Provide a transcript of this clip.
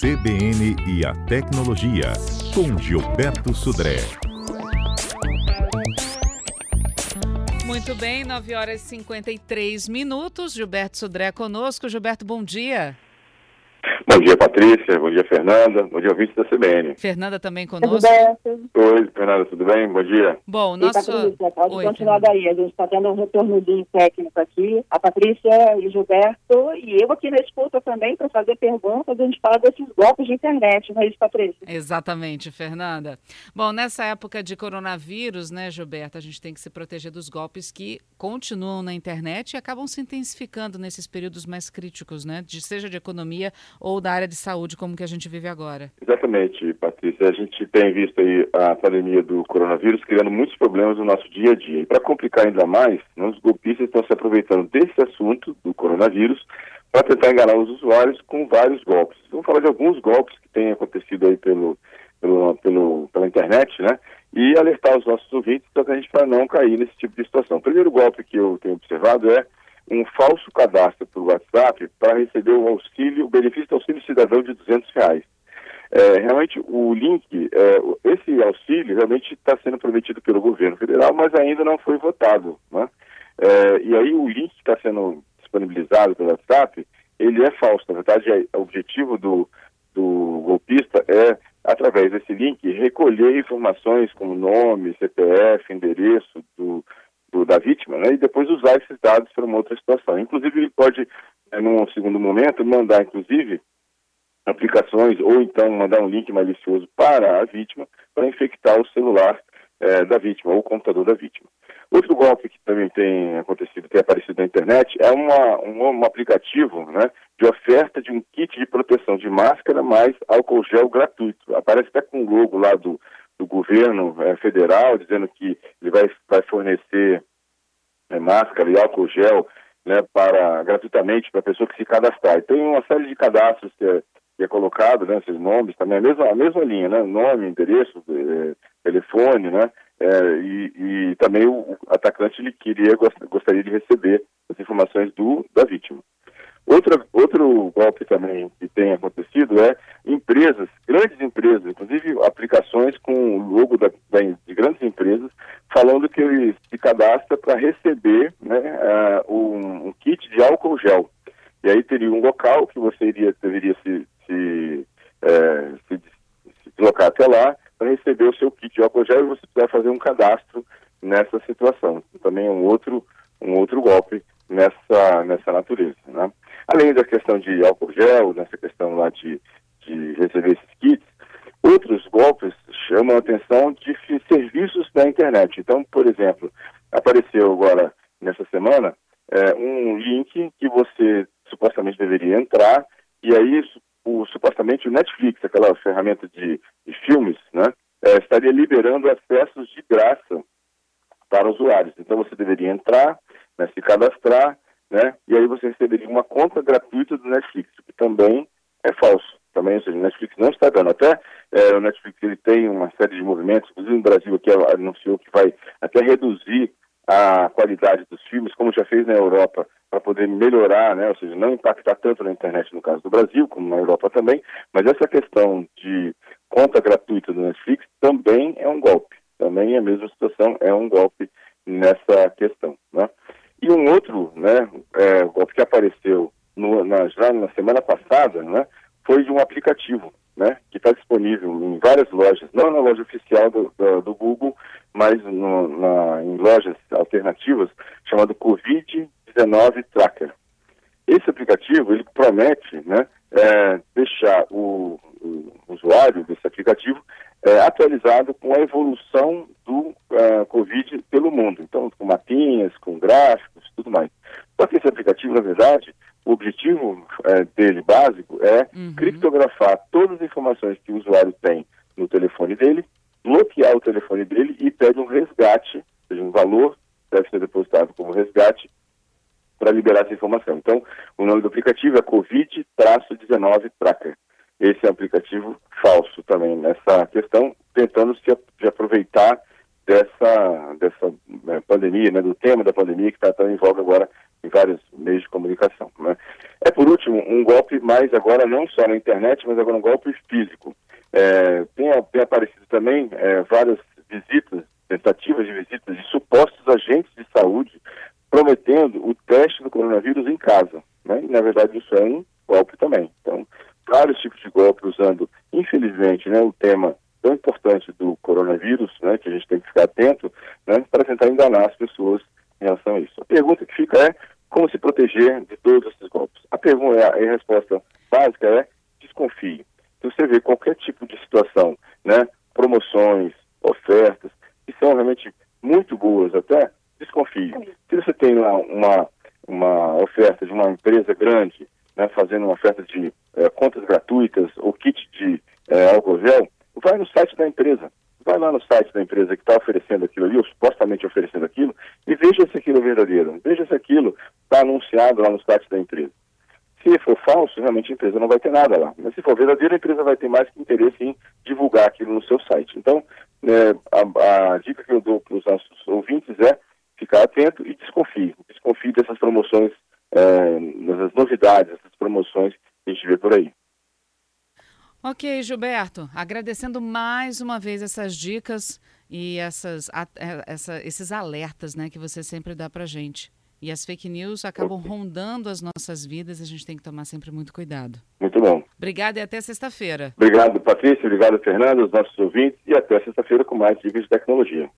CBN e a Tecnologia, com Gilberto Sudré. Muito bem, 9 horas e 53 minutos. Gilberto Sudré conosco. Gilberto, bom dia. Bom dia, Patrícia. Bom dia, Fernanda. Bom dia, ouvinte da CBN. Fernanda também conosco. Oi, Fernanda, tudo bem? Bom dia. Bom, nosso... Patrícia, pode Oi, continuar Fernanda. daí. A gente está tendo um retornozinho técnico aqui. A Patrícia e o Gilberto e eu aqui na escuta também para fazer perguntas. A gente fala desses golpes de internet, não é isso, Patrícia? Exatamente, Fernanda. Bom, nessa época de coronavírus, né, Gilberto, a gente tem que se proteger dos golpes que continuam na internet e acabam se intensificando nesses períodos mais críticos, né? De, seja de economia ou ou da área de saúde, como que a gente vive agora. Exatamente, Patrícia. A gente tem visto aí a pandemia do coronavírus criando muitos problemas no nosso dia a dia. E para complicar ainda mais, né, os golpistas estão se aproveitando desse assunto do coronavírus para tentar enganar os usuários com vários golpes. Vamos falar de alguns golpes que têm acontecido aí pelo, pelo, pelo, pela internet, né? E alertar os nossos ouvintes para não cair nesse tipo de situação. O primeiro golpe que eu tenho observado é um falso cadastro por WhatsApp para receber o auxílio, o benefício do auxílio cidadão de 200 reais. É, realmente o link, é, esse auxílio realmente está sendo prometido pelo governo federal, mas ainda não foi votado. Né? É, e aí o link que está sendo disponibilizado pelo WhatsApp, ele é falso. Na verdade, é, o objetivo do, do golpista é, através desse link, recolher informações como nome, CPF, endereço do, do, da vítima, né, e depois usar esses dados para uma outra situação. Inclusive, ele pode, é, num segundo momento, mandar, inclusive, aplicações ou então mandar um link malicioso para a vítima para infectar o celular é, da vítima ou o computador da vítima. Outro golpe que também tem acontecido, tem aparecido na internet, é uma, um, um, aplicativo né, de oferta de um kit de proteção de máscara mais álcool gel gratuito. Aparece até com o logo lá do, do governo é, federal, dizendo que ele vai, vai fornecer é, máscara e álcool gel né, para, gratuitamente para a pessoa que se cadastrar. E tem uma série de cadastros que é, que é colocado, né, esses nomes também, a mesma, a mesma linha, né, nome, endereço, é, telefone, né, é, e, e, também o atacante ele queria, gostaria de receber as informações do, da vítima. Outra, outro golpe também que tem acontecido é empresas, grandes empresas, inclusive aplicações com o logo da, da, de grandes empresas, falando que ele se cadastra para receber né, uh, um, um, kit de álcool gel. E aí teria um local que você iria, deveria se, se, é, se, se deslocar até lá para receber o seu kit de álcool gel e você precisa fazer um cadastro nessa situação. Também é um outro, um outro golpe nessa, nessa natureza. Né? Além da questão de álcool gel, nessa questão lá de, de receber esses kits, outros golpes chamam a atenção de serviços da internet. Então, por exemplo, apareceu agora, nessa semana, é, um link que você supostamente deveria entrar, e aí o, supostamente o Netflix, aquela ferramenta de, de filmes, né, é, estaria liberando acessos de graça para usuários. Então você deveria entrar, né, se cadastrar, né? E aí você receberia uma conta gratuita do Netflix, que também é falso. Também, ou seja, o Netflix não está dando. Até é, o Netflix ele tem uma série de movimentos, inclusive no Brasil aqui anunciou que vai até reduzir a qualidade dos filmes, como já fez na Europa, para poder melhorar, né? ou seja, não impactar tanto na internet no caso do Brasil, como na Europa também, mas essa questão de conta gratuita do Netflix também é um golpe, também é a mesma situação, é um golpe nessa questão. Né? E um outro né, é, golpe que apareceu no, na, já na semana passada né, foi de um aplicativo né, que está disponível em várias lojas, não na loja oficial do, do, do Google, mas no, na, em lojas alternativas, chamado Covid-19 Tracker. Esse aplicativo ele promete né, é, deixar o, o, usuário desse aplicativo é, atualizado com a evolução do uh, Covid pelo mundo. Com gráficos, tudo mais. Só que esse aplicativo, na verdade, o objetivo é, dele básico é uhum. criptografar todas as informações que o usuário tem no telefone dele, bloquear o telefone dele e pede um resgate, ou seja, um valor deve ser depositado como resgate para liberar essa informação. Então, o nome do aplicativo é Covid-19 Tracker. Esse é um aplicativo falso também nessa questão, tentando se aproveitar dessa, dessa né, pandemia, né, do tema da pandemia que está tão em voga agora em vários meios de comunicação. Né? É, por último, um golpe mais agora, não só na internet, mas agora um golpe físico. É, tem, tem, aparecido também é, várias visitas, tentativas de visitas de supostos agentes de saúde prometendo o teste do coronavírus em casa. Né? E, na verdade, isso é um golpe também. Então, vários tipos de golpe usando, infelizmente, né, o tema tão importante do coronavírus, né, que a gente tem que ficar atento, né, para tentar enganar as pessoas em relação a isso. A pergunta que fica é como se proteger de todos esses golpes. A pergunta, a, a resposta básica é desconfie. Se você vê qualquer tipo de situação, né, promoções, ofertas, que são realmente muito boas até, desconfie. Se você tem lá uma, uma oferta de uma empresa grande, né, fazendo uma oferta de é, contas gratuitas ou kit de é, álcool gel, vai no site da empresa. Vai lá no site da empresa que está oferecendo aquilo ali, ou supostamente oferecendo aquilo, e veja se aquilo é verdadeiro. Veja se aquilo está anunciado lá no site da empresa. Se for falso, realmente a empresa não vai ter nada lá. Mas se for verdadeiro, a empresa vai ter mais que interesse em divulgar aquilo no seu site. Então, é, a, a, dica que eu dou para os nossos ouvintes é ficar atento e desconfie. Desconfie dessas promoções, é, dessas novidades, essas promoções que a gente vê por aí. Ok, Gilberto, agradecendo mais uma vez essas dicas e essas, a, é, essa, esses alertas né, que você sempre dá para gente. E as fake news acabam rondando as nossas vidas, a gente tem que tomar sempre muito cuidado. Muito bom. Obrigada e até sexta-feira. Obrigado, Patrícia. Obrigado, Fernando, os nossos ouvintes. E até sexta-feira com mais dicas de tecnologia.